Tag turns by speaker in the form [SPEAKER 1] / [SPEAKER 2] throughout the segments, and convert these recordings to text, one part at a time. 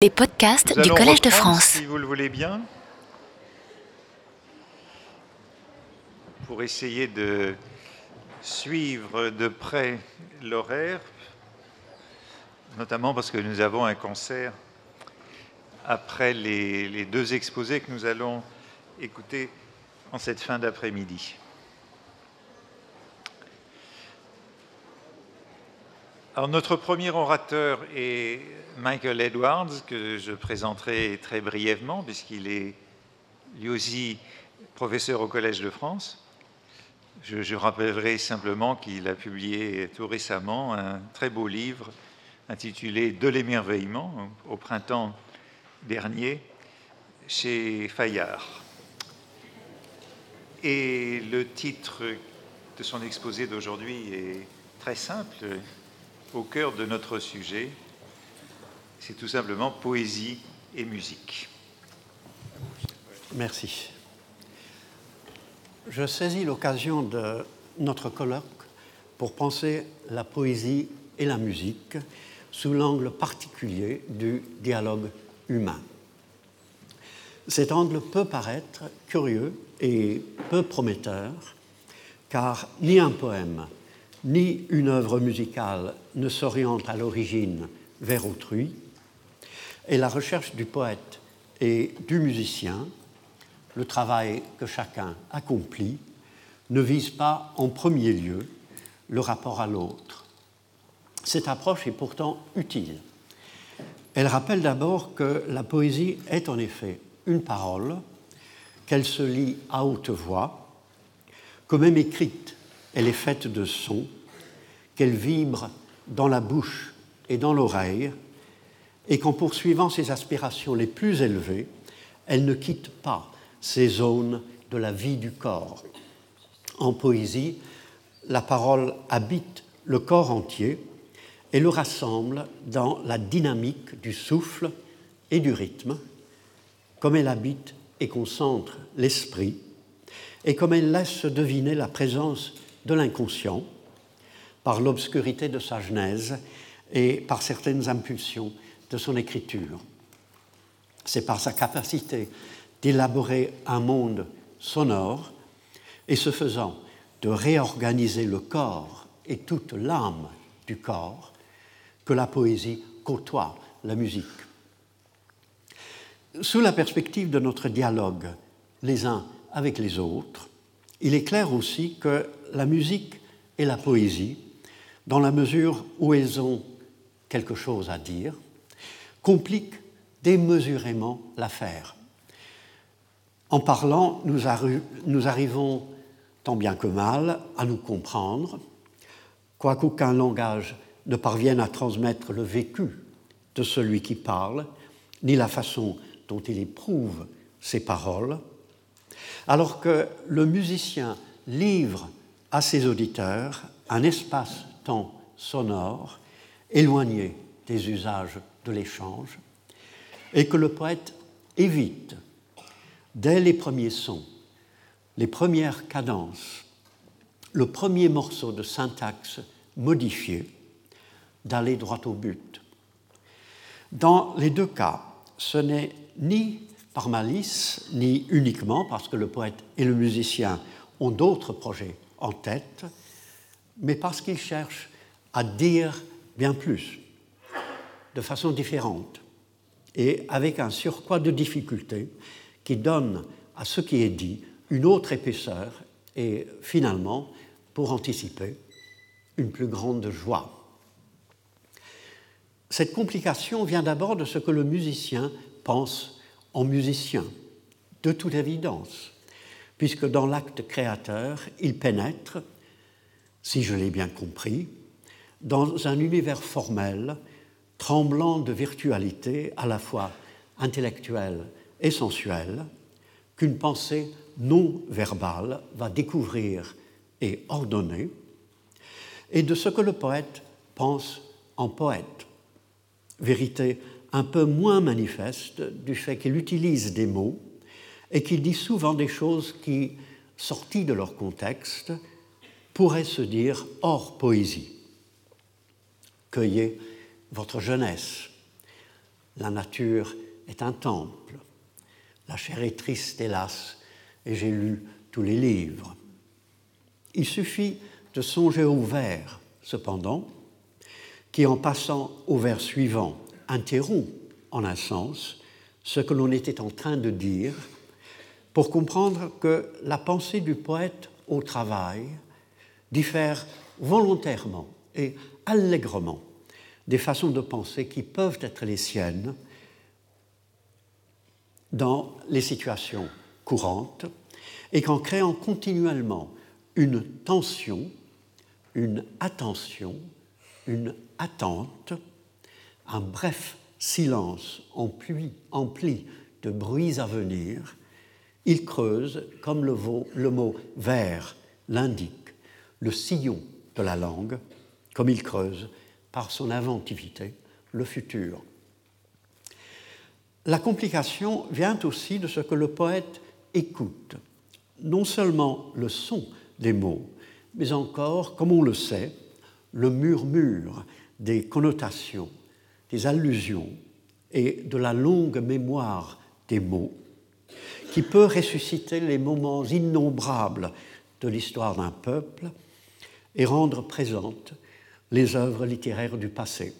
[SPEAKER 1] Les podcasts
[SPEAKER 2] Nous
[SPEAKER 1] du Collège de France.
[SPEAKER 2] Si vous le voulez bien, pour essayer de suivre de près l'horaire, notamment parce que nous avons un concert après les, les deux exposés que nous allons écouter en cette fin d'après-midi. Alors, notre premier orateur est Michael Edwards, que je présenterai très brièvement, puisqu'il est lui aussi professeur au Collège de France. Je, je rappellerai simplement qu'il a publié tout récemment un très beau livre intitulé De l'émerveillement au printemps dernier chez Fayard. Et le titre de son exposé d'aujourd'hui est très simple, au cœur de notre sujet, c'est tout simplement poésie et musique.
[SPEAKER 3] Merci. Je saisis l'occasion de notre colloque pour penser la poésie et la musique sous l'angle particulier du dialogue humain. Cet angle peut paraître curieux et peu prometteur, car ni un poème, ni une œuvre musicale ne s'oriente à l'origine vers autrui, et la recherche du poète et du musicien, le travail que chacun accomplit, ne vise pas en premier lieu le rapport à l'autre. Cette approche est pourtant utile. Elle rappelle d'abord que la poésie est en effet une parole, qu'elle se lit à haute voix, que même écrite, elle est faite de sons, qu'elle vibre dans la bouche et dans l'oreille, et qu'en poursuivant ses aspirations les plus élevées, elle ne quitte pas ces zones de la vie du corps. En poésie, la parole habite le corps entier et le rassemble dans la dynamique du souffle et du rythme, comme elle habite et concentre l'esprit, et comme elle laisse deviner la présence de l'inconscient par l'obscurité de sa genèse et par certaines impulsions de son écriture. C'est par sa capacité d'élaborer un monde sonore et ce faisant de réorganiser le corps et toute l'âme du corps que la poésie côtoie la musique. Sous la perspective de notre dialogue les uns avec les autres, il est clair aussi que la musique et la poésie, dans la mesure où elles ont quelque chose à dire, compliquent démesurément l'affaire. En parlant, nous, arri nous, arrivons, tant bien que mal, à nous comprendre, quoiqu'aucun langage ne parvienne à transmettre le vécu de celui qui parle, ni la façon dont il éprouve ses paroles, alors que le musicien livre à ses auditeurs un espace-temps sonore éloigné des usages de l'échange, et que le poète évite, dès les premiers sons, les premières cadences, le premier morceau de syntaxe modifié, d'aller droit au but. Dans les deux cas, ce n'est ni par malice, ni uniquement parce que le poète et le musicien ont d'autres projets en tête, mais parce qu'ils cherchent à dire bien plus, de façon différente, et avec un surcroît de difficulté qui donne à ce qui est dit une autre épaisseur et finalement, pour anticiper, une plus grande joie. Cette complication vient d'abord de ce que le musicien pense en musicien, de toute évidence, puisque dans l'acte créateur, il pénètre, si je l'ai bien compris, dans un univers formel, tremblant de virtualité à la fois intellectuelle et sensuelle, qu'une pensée non verbale va découvrir et ordonner, et de ce que le poète pense en poète, vérité un peu moins manifeste du fait qu'il utilise des mots et qu'il dit souvent des choses qui, sorties de leur contexte, pourraient se dire hors poésie. Cueillez votre jeunesse, La nature est un temple. La chair est triste, hélas, et j'ai lu tous les livres. Il suffit de songer au vers, cependant, qui en passant au vers suivant interrompt en un sens ce que l'on était en train de dire pour comprendre que la pensée du poète au travail diffère volontairement et allègrement des façons de penser qui peuvent être les siennes dans les situations courantes et qu'en créant continuellement une tension, une attention, une attente, un bref silence empli, empli de bruits à venir, il creuse, comme le, mot vers l'indique, le sillon de la langue, comme il creuse, par son inventivité, le futur. La complication vient aussi de ce que le poète écoute, non seulement le son des mots, mais encore, comme on le sait, le murmure des connotations, des allusions et de la longue mémoire des mots, qui peut ressusciter les moments innombrables de l'histoire d'un peuple et rendre présentes les œuvres littéraires du passé.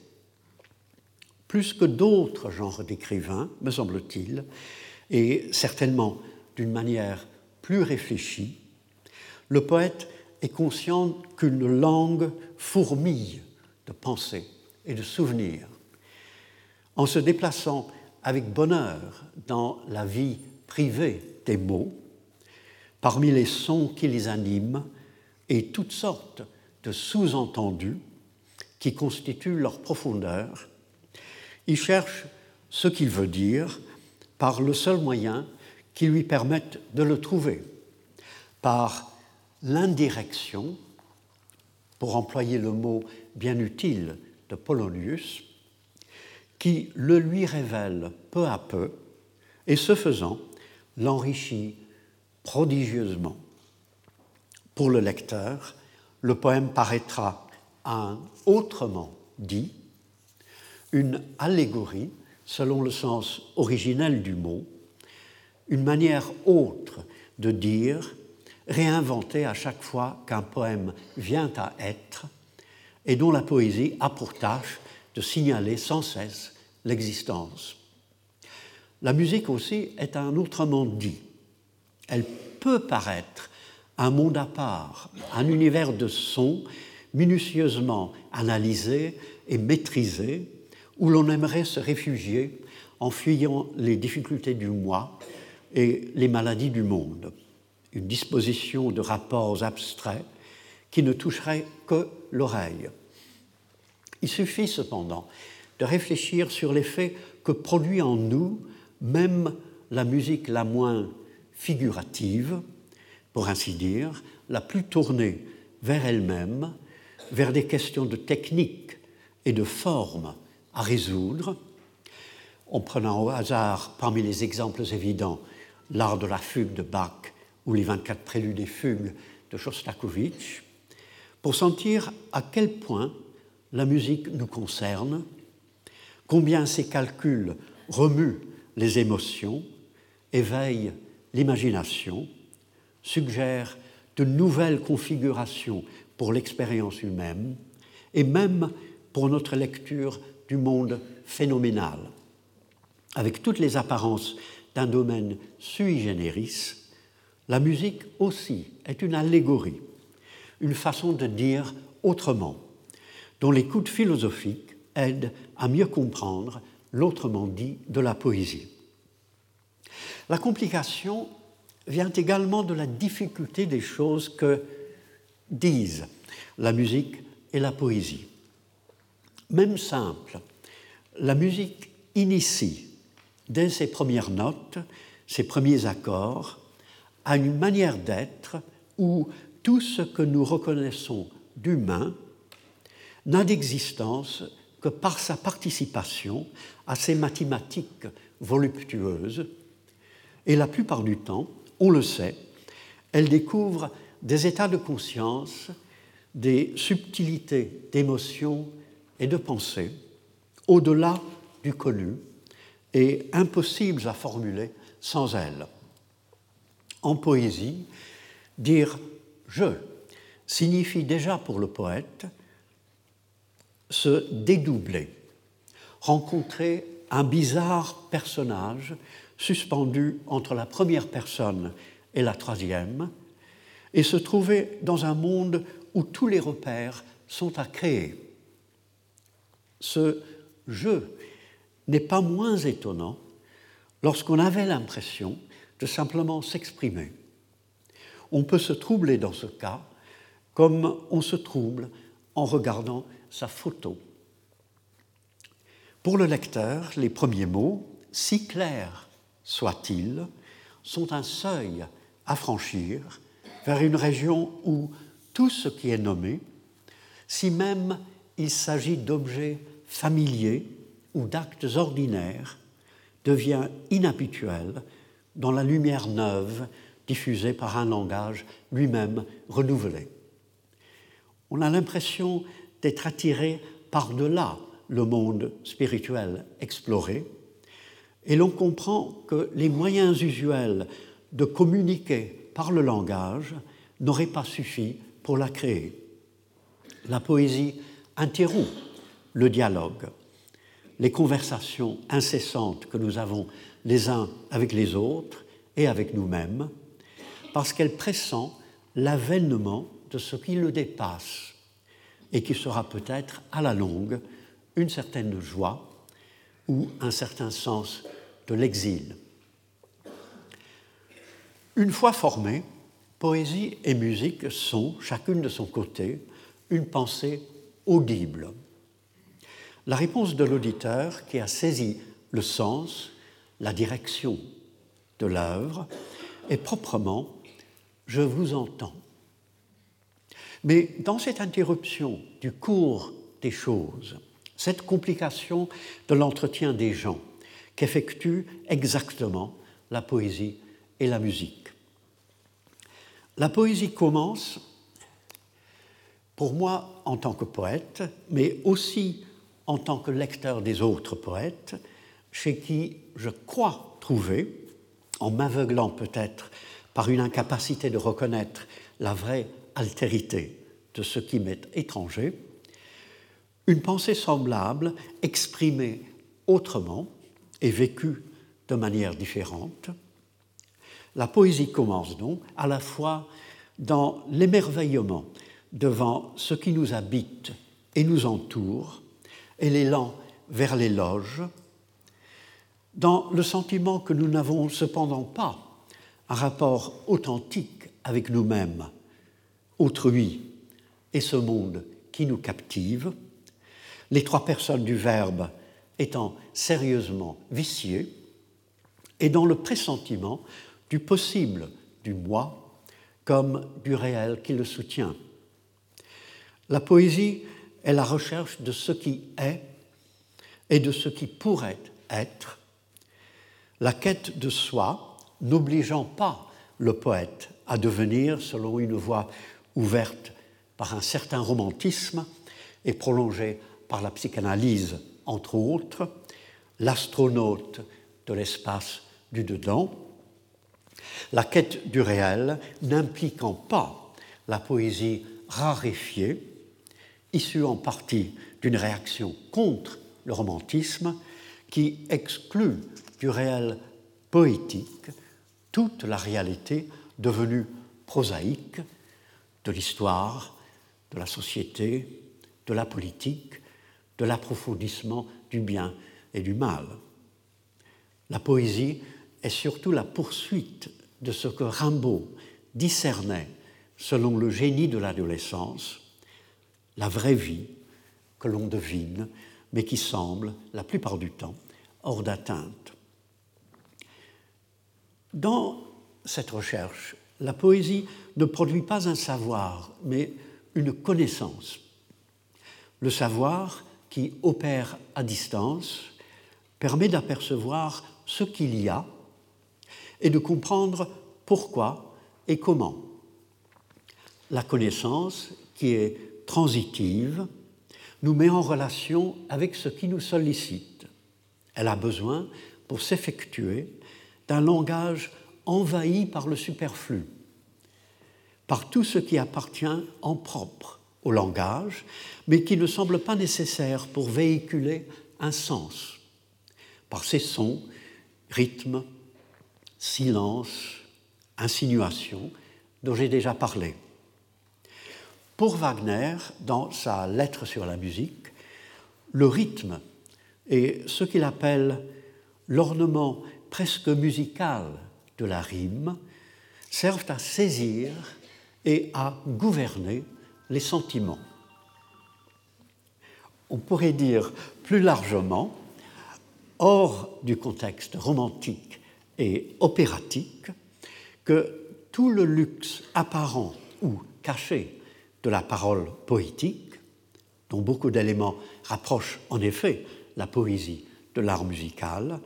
[SPEAKER 3] Plus que d'autres genres d'écrivains, me semble-t-il, et certainement d'une manière plus réfléchie, le poète est conscient qu'une langue fourmille de pensées et de souvenirs. En se déplaçant avec bonheur dans la vie privée des mots, parmi les sons qui les animent et toutes sortes de sous-entendus qui constituent leur profondeur, il cherche ce qu'il veut dire par le seul moyen qui lui permette de le trouver, par l'indirection, pour employer le mot bien utile de Polonius, qui le lui révèle peu à peu, et ce faisant, l'enrichit prodigieusement. Pour le lecteur, le poème paraîtra un autrement dit, une allégorie selon le sens originel du mot, une manière autre de dire, réinventée à chaque fois qu'un poème vient à être, et dont la poésie a pour tâche de signaler sans cesse l'existence. La musique aussi est un autrement dit. Elle peut paraître un monde à part, un univers de sons minutieusement analysé et maîtrisé, où l'on aimerait se réfugier en fuyant les difficultés du moi et les maladies du monde. Une disposition de rapports abstraits qui ne toucherait que l'oreille. Il suffit cependant de réfléchir sur l'effet que produit en nous même la musique la moins figurative, pour ainsi dire, la plus tournée vers elle-même, vers des questions de technique et de forme à résoudre, en prenant au hasard parmi les exemples évidents l'art de la fugue de Bach ou les 24 préludes et fugues de Shostakovich, pour sentir à quel point la musique nous concerne, combien ces calculs remuent les émotions, éveillent l'imagination, suggèrent de nouvelles configurations pour l'expérience humaine et même pour notre lecture du monde phénoménal. Avec toutes les apparences d'un domaine sui generis, la musique aussi est une allégorie, une façon de dire autrement, dont l'écoute philosophique aide à mieux comprendre l'autrement dit de la poésie. La complication vient également de la difficulté des choses que disent la musique et la poésie. Même simple, la musique initie, dès ses premières notes, ses premiers accords, à une manière d'être où tout ce que nous reconnaissons d'humain n'a d'existence que par sa participation à ces mathématiques voluptueuses. Et la plupart du temps, on le sait, elle découvre des états de conscience, des subtilités d'émotion et de pensée, au-delà du connu, et impossibles à formuler sans elle. En poésie, dire je signifie déjà pour le poète se dédoubler, rencontrer un bizarre personnage suspendu entre la première personne et la troisième, et se trouver dans un monde où tous les repères sont à créer. Ce jeu n'est pas moins étonnant lorsqu'on avait l'impression de simplement s'exprimer. On peut se troubler dans ce cas comme on se trouble en regardant sa photo. Pour le lecteur, les premiers mots, si clairs soient-ils, sont un seuil à franchir vers une région où tout ce qui est nommé, si même il s'agit d'objets familiers ou d'actes ordinaires, devient inhabituel dans la lumière neuve diffusée par un langage lui-même renouvelé. On a l'impression d'être attiré par-delà le monde spirituel exploré, et l'on comprend que les moyens usuels de communiquer par le langage n'auraient pas suffi pour la créer. La poésie interrompt le dialogue, les conversations incessantes que nous avons les uns avec les autres et avec nous-mêmes, parce qu'elle pressent l'avènement de ce qui le dépasse et qui sera peut-être à la longue une certaine joie ou un certain sens de l'exil. Une fois formés, poésie et musique sont, chacune de son côté, une pensée audible. La réponse de l'auditeur qui a saisi le sens, la direction de l'œuvre est proprement je vous entends. Mais dans cette interruption du cours des choses, cette complication de l'entretien des gens qu'effectuent exactement la poésie et la musique. La poésie commence, pour moi en tant que poète, mais aussi en tant que lecteur des autres poètes, chez qui je crois trouver, en m'aveuglant peut-être par une incapacité de reconnaître la vraie altérité de ce qui m'est étranger, une pensée semblable exprimée autrement et vécue de manière différente. La poésie commence donc à la fois dans l'émerveillement devant ce qui nous habite et nous entoure, et l'élan vers l'éloge, dans le sentiment que nous n'avons cependant pas un rapport authentique avec nous-mêmes, autrui et ce monde qui nous captive, les trois personnes du Verbe étant sérieusement viciées, et dans le pressentiment du possible du moi comme du réel qui le soutient. La poésie est la recherche de ce qui est et de ce qui pourrait être, la quête de soi n'obligeant pas le poète à devenir, selon une voie ouverte par un certain romantisme et prolongée par la psychanalyse, entre autres, l'astronaute de l'espace du dedans, la quête du réel n'impliquant pas la poésie raréfiée, issue en partie d'une réaction contre le romantisme qui exclut du réel poétique toute la réalité devenue prosaïque de l'histoire, de la société, de la politique, de l'approfondissement du bien et du mal. La poésie est surtout la poursuite de ce que Rimbaud discernait selon le génie de l'adolescence, la vraie vie que l'on devine, mais qui semble, la plupart du temps, hors d'atteinte. Dans cette recherche, la poésie ne produit pas un savoir, mais une connaissance. Le savoir, qui opère à distance, permet d'apercevoir ce qu'il y a et de comprendre pourquoi et comment. La connaissance, qui est transitive, nous met en relation avec ce qui nous sollicite. Elle a besoin pour s'effectuer d'un langage envahi par le superflu, par tout ce qui appartient en propre au langage, mais qui ne semble pas nécessaire pour véhiculer un sens, par ses sons, rythmes, silence, insinuations dont j'ai déjà parlé. Pour Wagner, dans sa lettre sur la musique, le rythme et ce qu'il appelle l'ornement presque musical de la rime servent à saisir et à gouverner les sentiments. On pourrait dire plus largement, hors du contexte romantique et opératique, que tout le luxe apparent ou caché de la parole poétique, dont beaucoup d'éléments rapprochent en effet la poésie de l'art musical,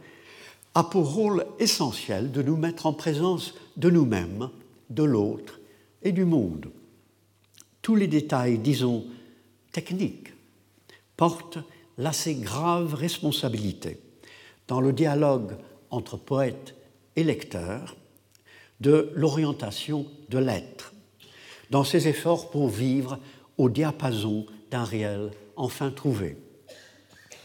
[SPEAKER 3] a pour rôle essentiel de nous mettre en présence de nous-mêmes, de l'autre et du monde. Tous les détails, disons, techniques, portent l'assez grave responsabilité dans le dialogue entre poète et lecteur de l'orientation de l'être, dans ses efforts pour vivre au diapason d'un réel enfin trouvé.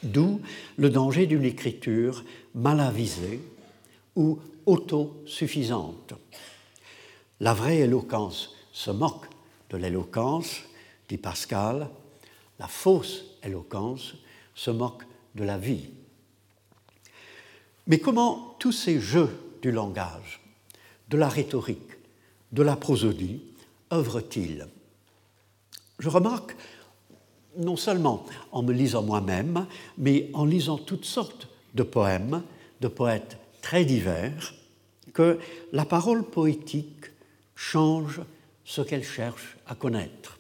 [SPEAKER 3] D'où le danger d'une écriture mal avisée ou autosuffisante. La vraie éloquence se moque de l'éloquence, dit Pascal, la fausse éloquence se moque de la vie. Mais comment tous ces jeux du langage, de la rhétorique, de la prosodie œuvrent-ils? Je remarque non seulement en me lisant moi-même, mais en lisant toutes sortes de poèmes, de poètes très divers, que la parole poétique change ce qu'elle cherche à connaître,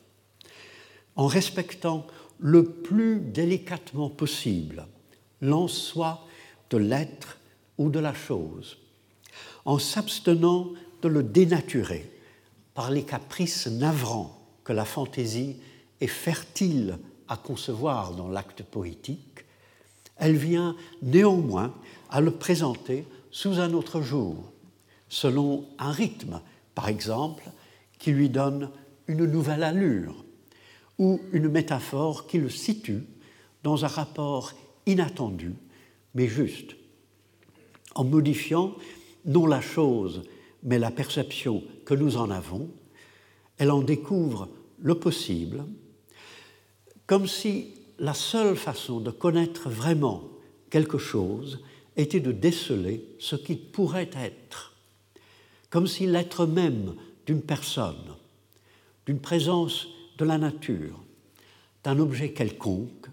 [SPEAKER 3] en respectant le plus délicatement possible l'en-soi de l'être ou de la chose, en s'abstenant de le dénaturer par les caprices navrants que la fantaisie est fertile à concevoir dans l'acte poétique, elle vient néanmoins à le présenter sous un autre jour, selon un rythme, par exemple, qui lui donne une nouvelle allure, ou une métaphore qui le situe dans un rapport inattendu, mais juste, en modifiant non la chose, mais la perception que nous en avons, elle en découvre le possible, comme si la seule façon de connaître vraiment quelque chose était de déceler ce qu'il pourrait être, comme si l'être même d'une personne, d'une présence de la nature, d'un objet quelconque,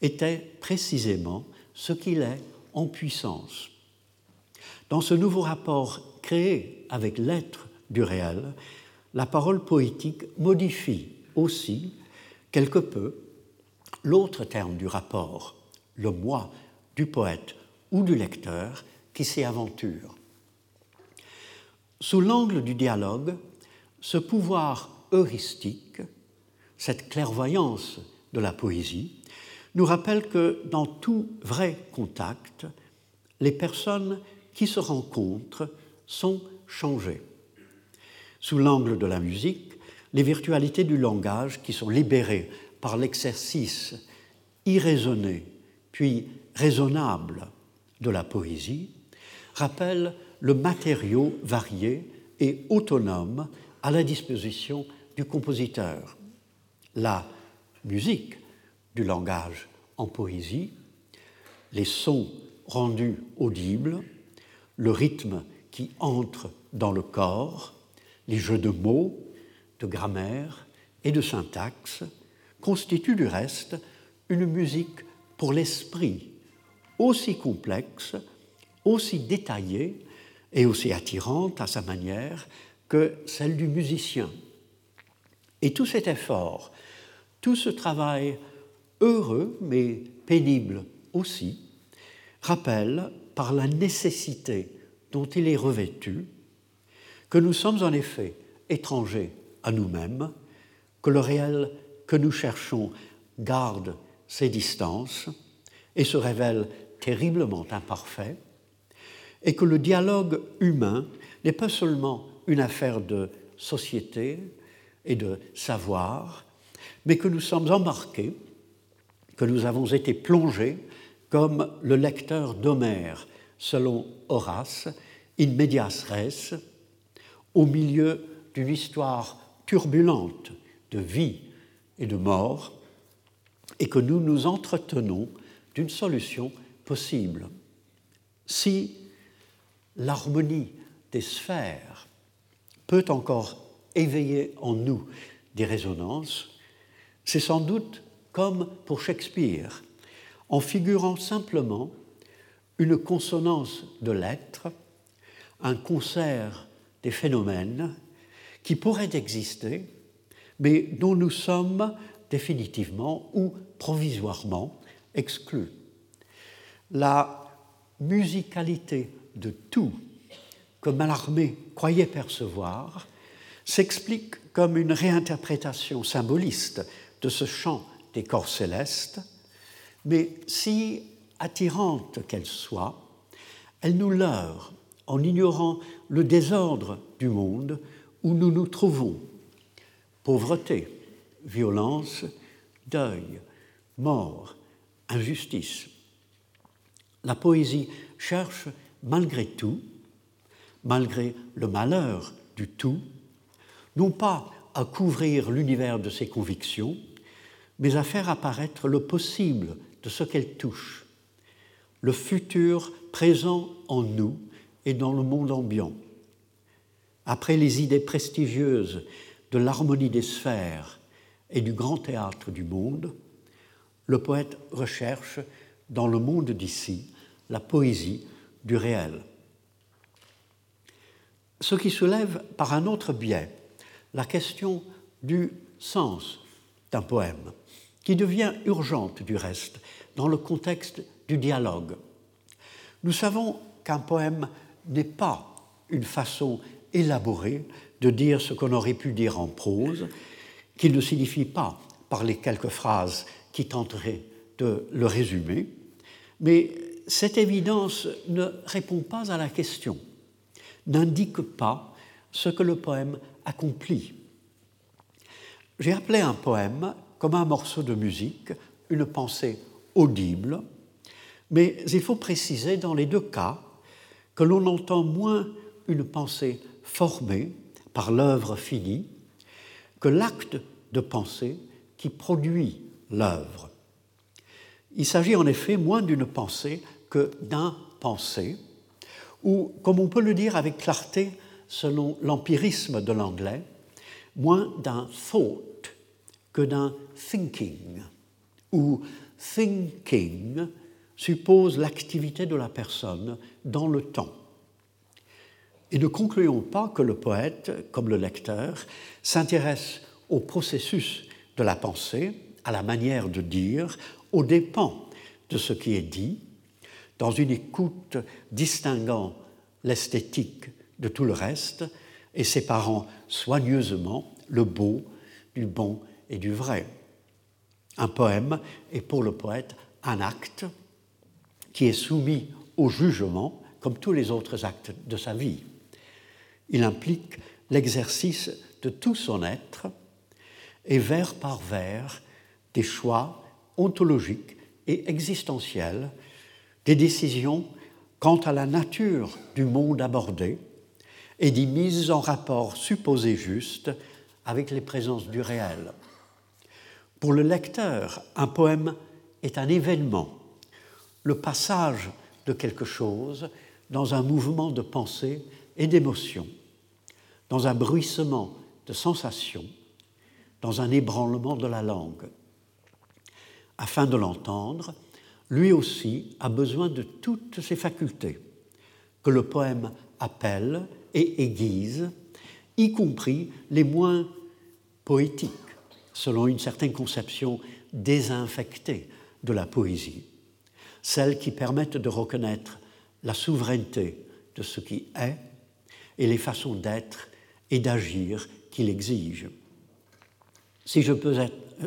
[SPEAKER 3] était précisément ce qu'il est en puissance. Dans ce nouveau rapport créé avec l'être du réel, la parole poétique modifie aussi quelque peu l'autre terme du rapport, le moi du poète ou du lecteur qui s'y aventure. Sous l'angle du dialogue, ce pouvoir heuristique, cette clairvoyance de la poésie, nous rappelle que dans tout vrai contact, les personnes qui se rencontrent sont changées. Sous l'angle de la musique, les virtualités du langage qui sont libérées par l'exercice irraisonné puis raisonnable de la poésie rappellent le matériau varié et autonome à la disposition du compositeur. La musique du langage en poésie, les sons rendus audibles, le rythme qui entre dans le corps, les jeux de mots, de grammaire et de syntaxe constituent du reste une musique pour l'esprit aussi complexe, aussi détaillée et aussi attirante à sa manière que celle du musicien. Et tout cet effort, tout ce travail heureux mais pénible aussi, rappelle par la nécessité dont il est revêtu que nous sommes en effet étrangers à nous-mêmes, que le réel que nous cherchons garde ses distances et se révèle terriblement imparfait, est que le dialogue humain n'est pas seulement une affaire de société et de savoir, mais que nous sommes embarqués, que nous avons été plongés comme le lecteur d'Homère, selon Horace, in medias res, au milieu d'une histoire turbulente de vie et de mort, et que nous nous entretenons d'une solution possible. Si l'harmonie des sphères peut encore éveiller en nous des résonances, c'est sans doute comme pour Shakespeare, en figurant simplement une consonance de lettres, un concert des phénomènes qui pourraient exister, mais dont nous sommes définitivement ou provisoirement exclus. La musicalité de tout que Mallarmé croyait percevoir s'explique comme une réinterprétation symboliste de ce chant des corps célestes, mais si attirante qu'elle soit, elle nous leurre en ignorant le désordre du monde où nous nous trouvons. Pauvreté, violence, deuil, mort, injustice. La poésie cherche malgré tout, malgré le malheur du tout, non pas à couvrir l'univers de ses convictions, mais à faire apparaître le possible de ce qu'elle touche, le futur présent en nous et dans le monde ambiant. Après les idées prestigieuses de l'harmonie des sphères et du grand théâtre du monde, le poète recherche dans le monde d'ici la poésie du réel. Ce qui soulève par un autre biais la question du sens d'un poème, qui devient urgente du reste dans le contexte du dialogue. Nous savons qu'un poème n'est pas une façon élaborée de dire ce qu'on aurait pu dire en prose, qu'il ne signifie pas par les quelques phrases qui tenteraient de le résumer, mais cette évidence ne répond pas à la question, n'indique pas ce que le poème accomplit. J'ai appelé un poème comme un morceau de musique, une pensée audible, mais il faut préciser dans les deux cas que l'on entend moins une pensée formée par l'œuvre finie que l'acte de pensée qui produit l'œuvre. Il s'agit en effet moins d'une pensée que d'un pensée, ou, comme on peut le dire avec clarté selon l'empirisme de l'anglais, moins d'un thought que d'un thinking, où thinking suppose l'activité de la personne dans le temps. Et ne concluons pas que le poète, comme le lecteur, s'intéresse au processus de la pensée, à la manière de dire, aux dépens de ce qui est dit, dans une écoute distinguant l'esthétique de tout le reste et séparant soigneusement le beau du bon et du vrai. Un poème est pour le poète un acte qui est soumis au jugement comme tous les autres actes de sa vie. Il implique l'exercice de tout son être et vers par vers des choix ontologiques et existentiels, des décisions quant à la nature du monde abordé et des mises en rapport supposées justes avec les présences du réel. Pour le lecteur, un poème est un événement, le passage de quelque chose dans un mouvement de pensée et d'émotion, dans un bruissement de sensations, dans un ébranlement de la langue. Afin de l'entendre, lui aussi a besoin de toutes ses facultés, que le poème appelle et aiguise, y compris les moins poétiques, selon une certaine conception désinfectée de la poésie, celles qui permettent de reconnaître la souveraineté de ce qui est et les façons d'être et d'agir qu'il exige. Si je, peux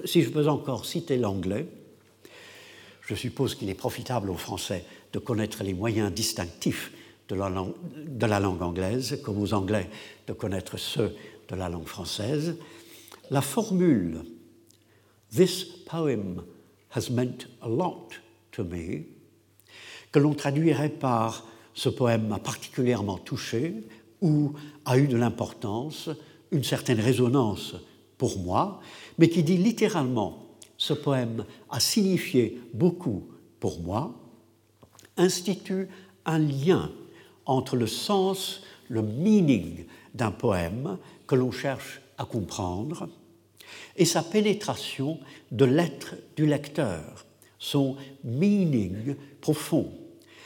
[SPEAKER 3] si je peux encore citer l'anglais, je suppose qu'il est profitable aux Français de connaître les moyens distinctifs de la, langue, anglaise, comme aux Anglais de connaître ceux de la langue française, la formule This poem has meant a lot to me, que l'on traduirait par ce poème m'a particulièrement touché ou a eu de l'importance, une certaine résonance pour moi, mais qui dit littéralement ce poème a signifié beaucoup pour moi, institue un lien entre le sens, le meaning d'un poème que l'on cherche à comprendre et sa pénétration de l'être du lecteur, son meaning profond,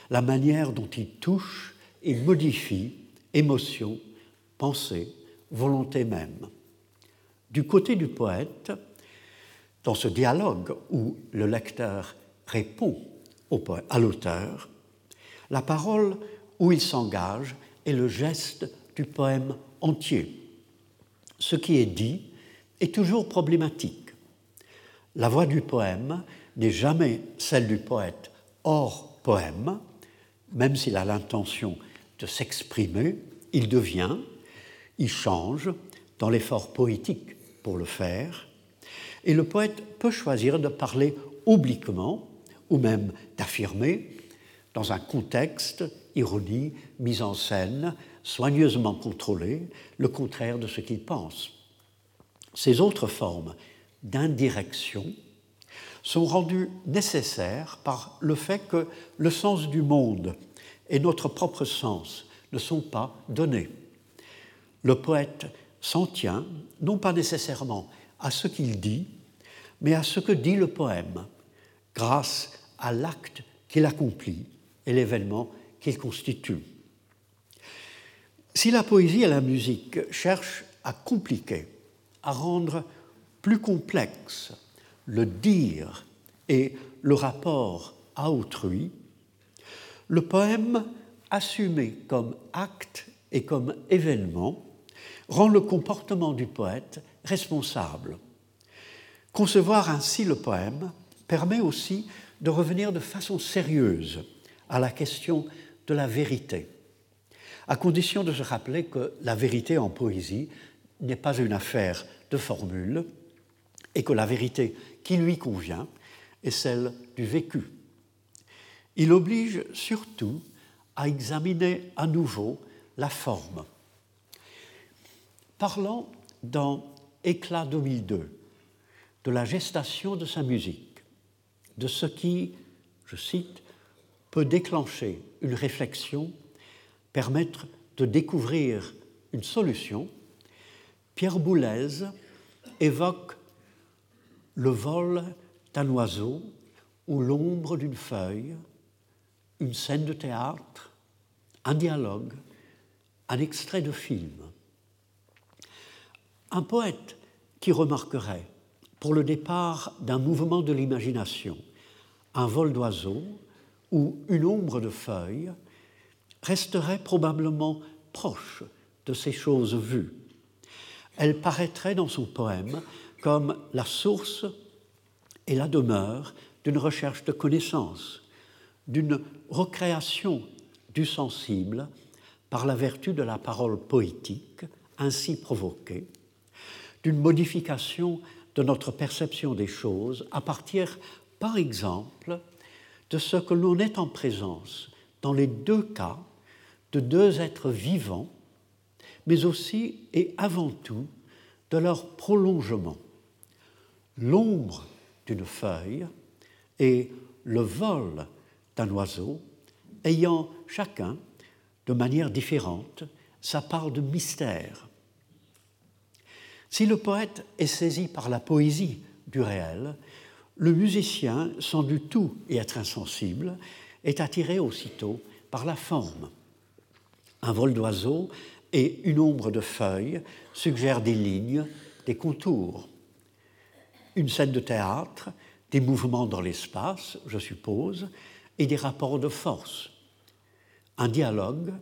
[SPEAKER 3] la manière dont il touche et modifie émotion, pensée, volonté même. Du côté du poète, dans ce dialogue où le lecteur répond à l'auteur, la parole où il s'engage est le geste du poème entier. Ce qui est dit est toujours problématique. La voix du poème n'est jamais celle du poète hors poème, même s'il a l'intention de s'exprimer, il devient, il change dans l'effort poétique pour le faire, et le poète peut choisir de parler obliquement ou même d'affirmer dans un contexte, ironie, mise en scène, soigneusement contrôlé, le contraire de ce qu'il pense. Ces autres formes d'indirection sont rendues nécessaires par le fait que le sens du monde et notre propre sens ne sont pas donnés. Le poète s'en tient non pas nécessairement à ce qu'il dit, mais à ce que dit le poème, grâce à l'acte qu'il accomplit et l'événement qu'il constitue. Si la poésie et la musique cherchent à compliquer, à rendre plus complexe le dire et le rapport à autrui, le poème, assumé comme acte et comme événement, rend le comportement du poète responsable. Concevoir ainsi le poème permet aussi de revenir de façon sérieuse à la question de la vérité, à condition de se rappeler que la vérité en poésie n'est pas une affaire de formule et que la vérité qui lui convient est celle du vécu. Il oblige surtout à examiner à nouveau la forme. Parlant dans Éclat 2002 de la gestation de sa musique, de ce qui, je cite, peut déclencher une réflexion, permettre de découvrir une solution, Pierre Boulez évoque le vol d'un oiseau ou l'ombre d'une feuille, une scène de théâtre, un dialogue, un extrait de film. Un poète qui remarquerait, pour le départ d'un mouvement de l'imagination, un vol d'oiseau ou une ombre de feuille, resterait probablement proche de ces choses vues. Elle paraîtrait dans son poème comme la source et la demeure d'une recherche de connaissance, d'une recréation du sensible par la vertu de la parole poétique ainsi provoquée, d'une modification de notre perception des choses à partir, par exemple, de ce que l'on est en présence, dans les deux cas, de deux êtres vivants, mais aussi et avant tout de leur prolongement. L'ombre d'une feuille et le vol d'un oiseau ayant chacun, de manière différente, sa part de mystère. Si le poète est saisi par la poésie du réel, le musicien, sans du tout y être insensible, est attiré aussitôt par la forme. Un vol d'oiseau et une ombre de feuilles suggèrent des lignes, des contours. Une scène de théâtre, des mouvements dans l'espace, je suppose, et des rapports de force. Un dialogue,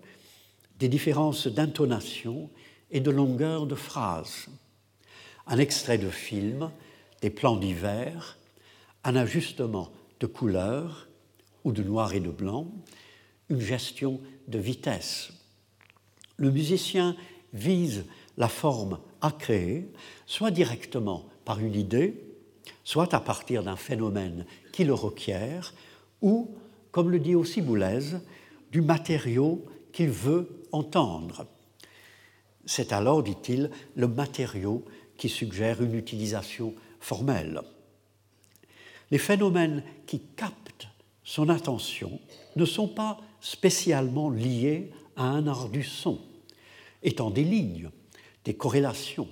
[SPEAKER 3] des différences d'intonation et de longueur de phrase un extrait de film, des plans d'hiver, un ajustement de couleurs ou de noir et de blanc, une gestion de vitesse. Le musicien vise la forme à créer, soit directement par une idée, soit à partir d'un phénomène qui le requiert, ou, comme le dit aussi Boulez, du matériau qu'il veut entendre. C'est alors, dit-il, le matériau qui suggère une utilisation formelle. Les phénomènes qui captent son attention ne sont pas spécialement liés à un art du son, étant des lignes, des corrélations,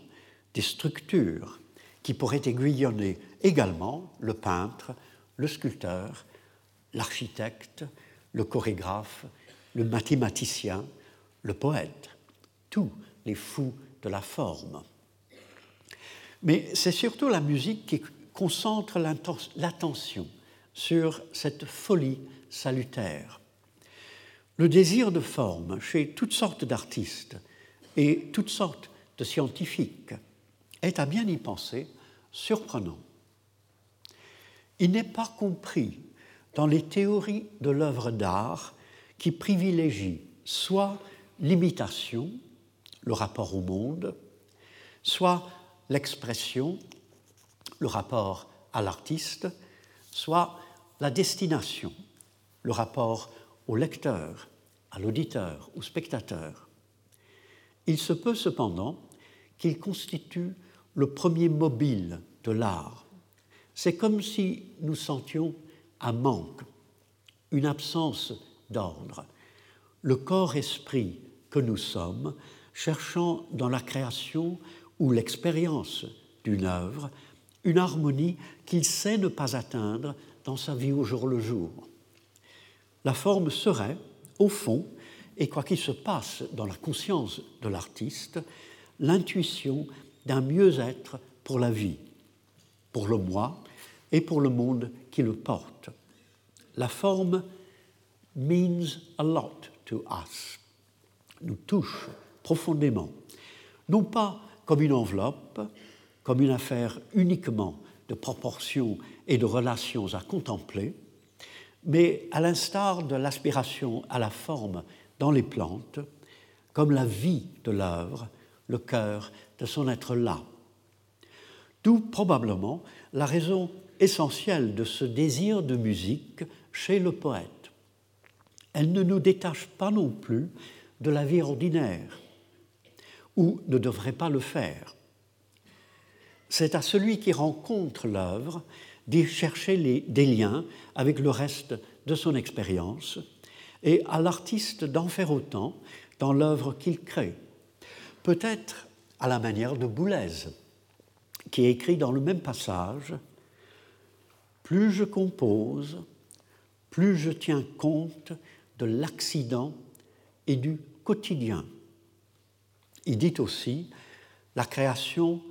[SPEAKER 3] des structures qui pourraient aiguillonner également le peintre, le sculpteur, l'architecte, le chorégraphe, le mathématicien, le poète, tous les fous de la forme. Mais c'est surtout la musique qui concentre l'attention sur cette folie salutaire. Le désir de forme chez toutes sortes d'artistes et toutes sortes de scientifiques est à bien y penser surprenant. Il n'est pas compris dans les théories de l'œuvre d'art qui privilégient soit l'imitation, le rapport au monde, soit l'expression, le rapport à l'artiste, soit la destination, le rapport au lecteur, à l'auditeur, au spectateur. Il se peut cependant qu'il constitue le premier mobile de l'art. C'est comme si nous sentions un manque, une absence d'ordre. Le corps-esprit que nous sommes, cherchant dans la création ou l'expérience d'une œuvre une harmonie qu'il sait ne pas atteindre dans sa vie au jour le jour. La forme serait, au fond, et quoi qu'il se passe dans la conscience de l'artiste, l'intuition d'un mieux-être pour la vie, pour le moi et pour le monde qui le porte. La forme means a lot to us, nous touche profondément, non pas comme une enveloppe, comme une affaire uniquement de proportions et de relations à contempler, mais à l'instar de l'aspiration à la forme dans les plantes, comme la vie de l'œuvre, le cœur de son être là. D'où probablement la raison essentielle de ce désir de musique chez le poète. Elle ne nous détache pas non plus de la vie ordinaire, ou ne devrait pas le faire. C'est à celui qui rencontre l'œuvre d'y chercher des liens avec le reste de son expérience et à l'artiste d'en faire autant dans l'œuvre qu'il crée. Peut-être à la manière de Boulez, qui écrit dans le même passage Plus je compose, plus je tiens compte de l'accident et du quotidien. Il dit aussi La création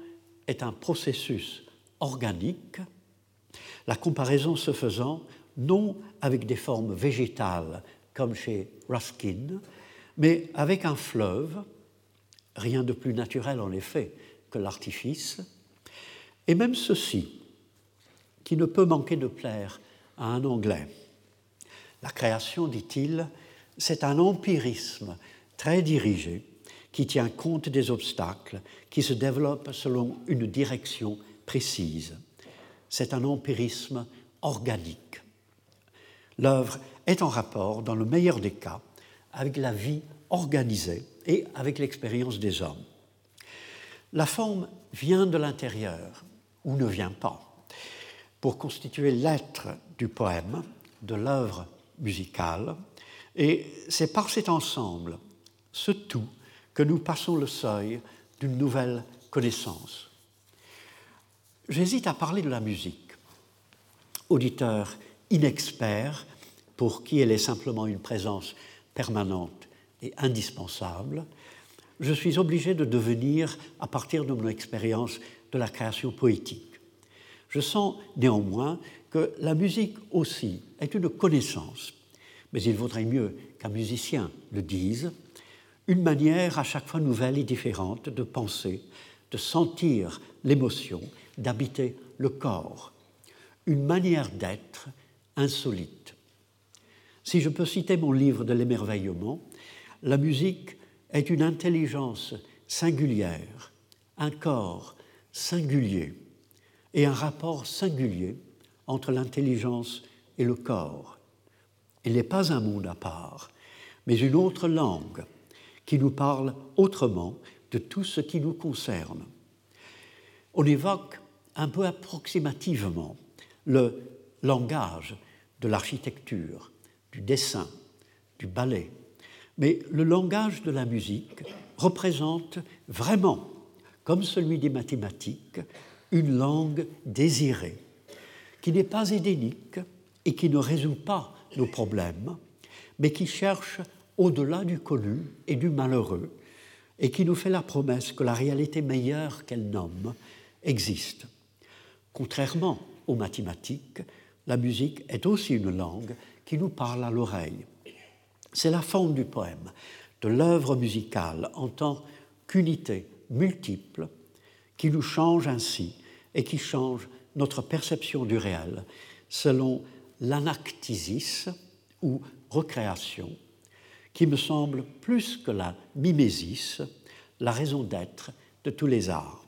[SPEAKER 3] est un processus organique, la comparaison se faisant non avec des formes végétales comme chez Ruskin, mais avec un fleuve, rien de plus naturel en effet que l'artifice, et même ceci, qui ne peut manquer de plaire à un Anglais. La création, dit-il, c'est un empirisme très dirigé qui tient compte des obstacles, qui se développe selon une direction précise. C'est un empirisme organique. L'œuvre est en rapport, dans le meilleur des cas, avec la vie organisée et avec l'expérience des hommes. La forme vient de l'intérieur ou ne vient pas. Pour constituer l'être du poème, de l'œuvre musicale, et c'est par cet ensemble, ce tout, que nous passons le seuil d'une nouvelle connaissance. J'hésite à parler de la musique. Auditeur inexpert, pour qui elle est simplement une présence permanente et indispensable, je suis obligé de devenir, à partir de mon expérience de la création poétique. Je sens néanmoins que la musique aussi est une connaissance, mais il vaudrait mieux qu'un musicien le dise, une manière à chaque fois nouvelle et différente de penser, de sentir l'émotion, d'habiter le corps, une manière d'être insolite. Si je peux citer mon livre de l'émerveillement, la musique est une intelligence singulière, un corps singulier et un rapport singulier entre l'intelligence et le corps. Il n'est pas un monde à part, mais une autre langue qui nous parle autrement de tout ce qui nous concerne. On évoque un peu approximativement le langage de l'architecture, du dessin, du ballet, mais le langage de la musique représente vraiment, comme celui des mathématiques, une langue désirée, qui n'est pas édénique et qui ne résout pas nos problèmes, mais qui cherche au-delà du connu et du malheureux, et qui nous fait la promesse que la réalité meilleure qu'elle nomme existe. Contrairement aux mathématiques, la musique est aussi une langue qui nous parle à l'oreille. C'est la forme du poème, de l'œuvre musicale en tant qu'unité multiple qui nous change ainsi et qui change notre perception du réel selon l'anactisis ou recréation, qui me semble plus que la mimésis, la raison d'être de tous les arts.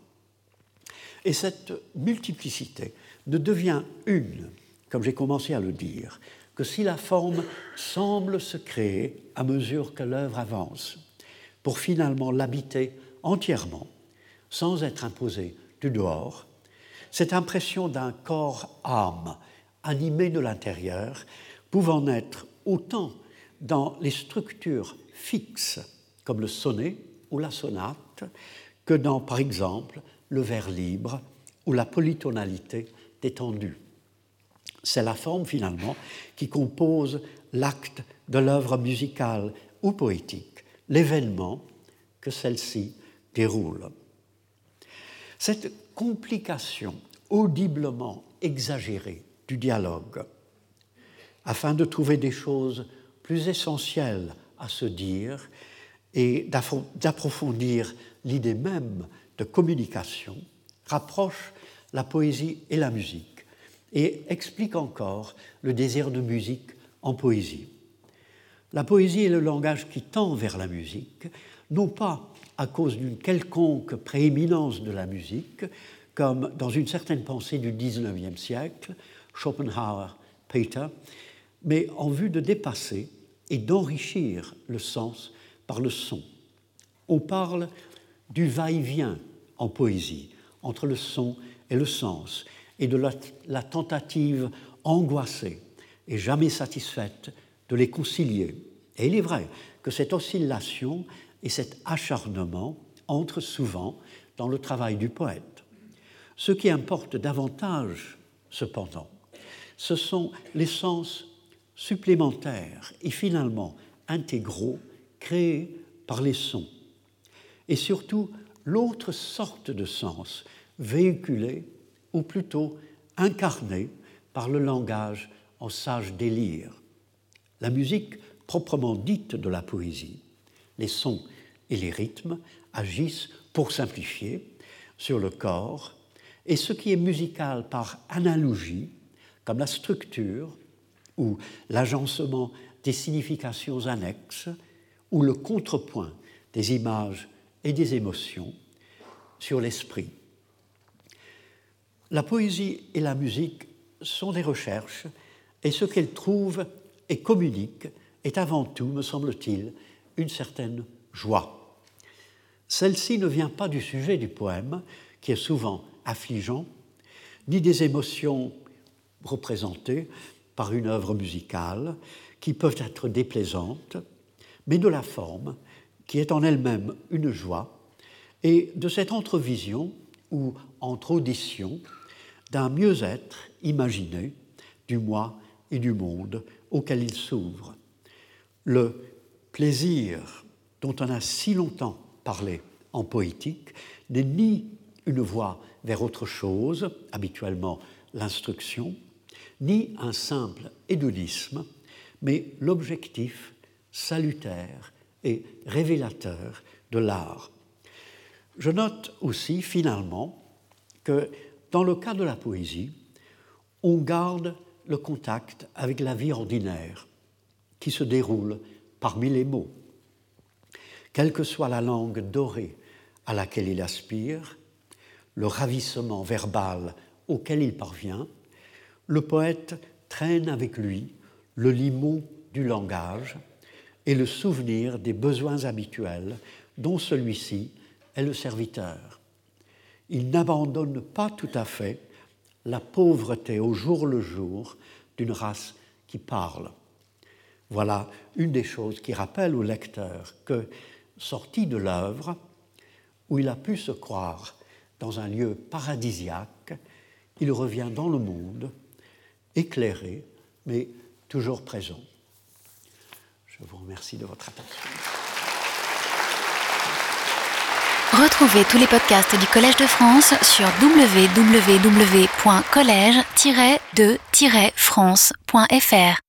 [SPEAKER 3] Et cette multiplicité ne devient une, comme j'ai commencé à le dire, que si la forme semble se créer à mesure que l'œuvre avance, pour finalement l'habiter entièrement, sans être imposée du dehors, cette impression d'un corps-âme animé de l'intérieur, pouvant naître autant dans les structures fixes, comme le sonnet ou la sonate, que dans, par exemple, le vers libre ou la polytonalité détendue. C'est la forme finalement qui compose l'acte de l'œuvre musicale ou poétique, l'événement que celle-ci déroule. Cette complication audiblement exagérée du dialogue, afin de trouver des choses plus essentielles à se dire et d'approfondir l'idée même de communication, rapproche la poésie et la musique et explique encore le désir de musique en poésie. La poésie est le langage qui tend vers la musique, non pas à cause d'une quelconque prééminence de la musique, comme dans une certaine pensée du XIXe siècle, Schopenhauer, Peter, mais en vue de dépasser et d'enrichir le sens par le son. On parle du va-et-vient en poésie entre le son et le sens, et de la, tentative angoissée et jamais satisfaite de les concilier. Et il est vrai que cette oscillation et cet acharnement entrent souvent dans le travail du poète. Ce qui importe davantage, cependant, ce sont les sens supplémentaires et finalement intégraux créés par les sons, et surtout l'autre sorte de sens véhiculé ou plutôt incarné par le langage en sage délire. La musique proprement dite de la poésie, les sons et les rythmes agissent, pour simplifier, sur le corps, et ce qui est musical par analogie, comme la structure ou l'agencement des significations annexes, ou le contrepoint des images et des émotions sur l'esprit. La poésie et la musique sont des recherches et ce qu'elles trouvent et communiquent est avant tout, me semble-t-il, une certaine joie. Celle-ci ne vient pas du sujet du poème, qui est souvent affligeant, ni des émotions représentées par une œuvre musicale, qui peuvent être déplaisantes, mais de la forme, qui est en elle-même une joie, et de cette entrevision ou entre audition d'un mieux-être imaginé du moi et du monde auquel il s'ouvre. Le plaisir dont on a si longtemps parlé en poétique n'est ni une voie vers autre chose, habituellement l'instruction, ni un simple hédonisme, mais l'objectif salutaire et révélateur de l'art. Je note aussi finalement que dans le cas de la poésie, on garde le contact avec la vie ordinaire. qui se déroule parmi les mots. Quelle que soit la langue dorée à laquelle il aspire, le ravissement verbal auquel il parvient, le poète traîne avec lui le limon du langage et le souvenir des besoins habituels dont celui-ci est le serviteur. Il n'abandonne pas tout à fait la pauvreté au jour le jour d'une race qui parle. Voilà une des choses qui rappelle au lecteur que, sorti de l'œuvre, où il a pu se croire dans un lieu paradisiaque, il revient dans le monde, éclairé, mais toujours présent. Je vous remercie de votre attention.
[SPEAKER 1] Retrouvez tous les podcasts du Collège de France sur www.collège-de-france.fr.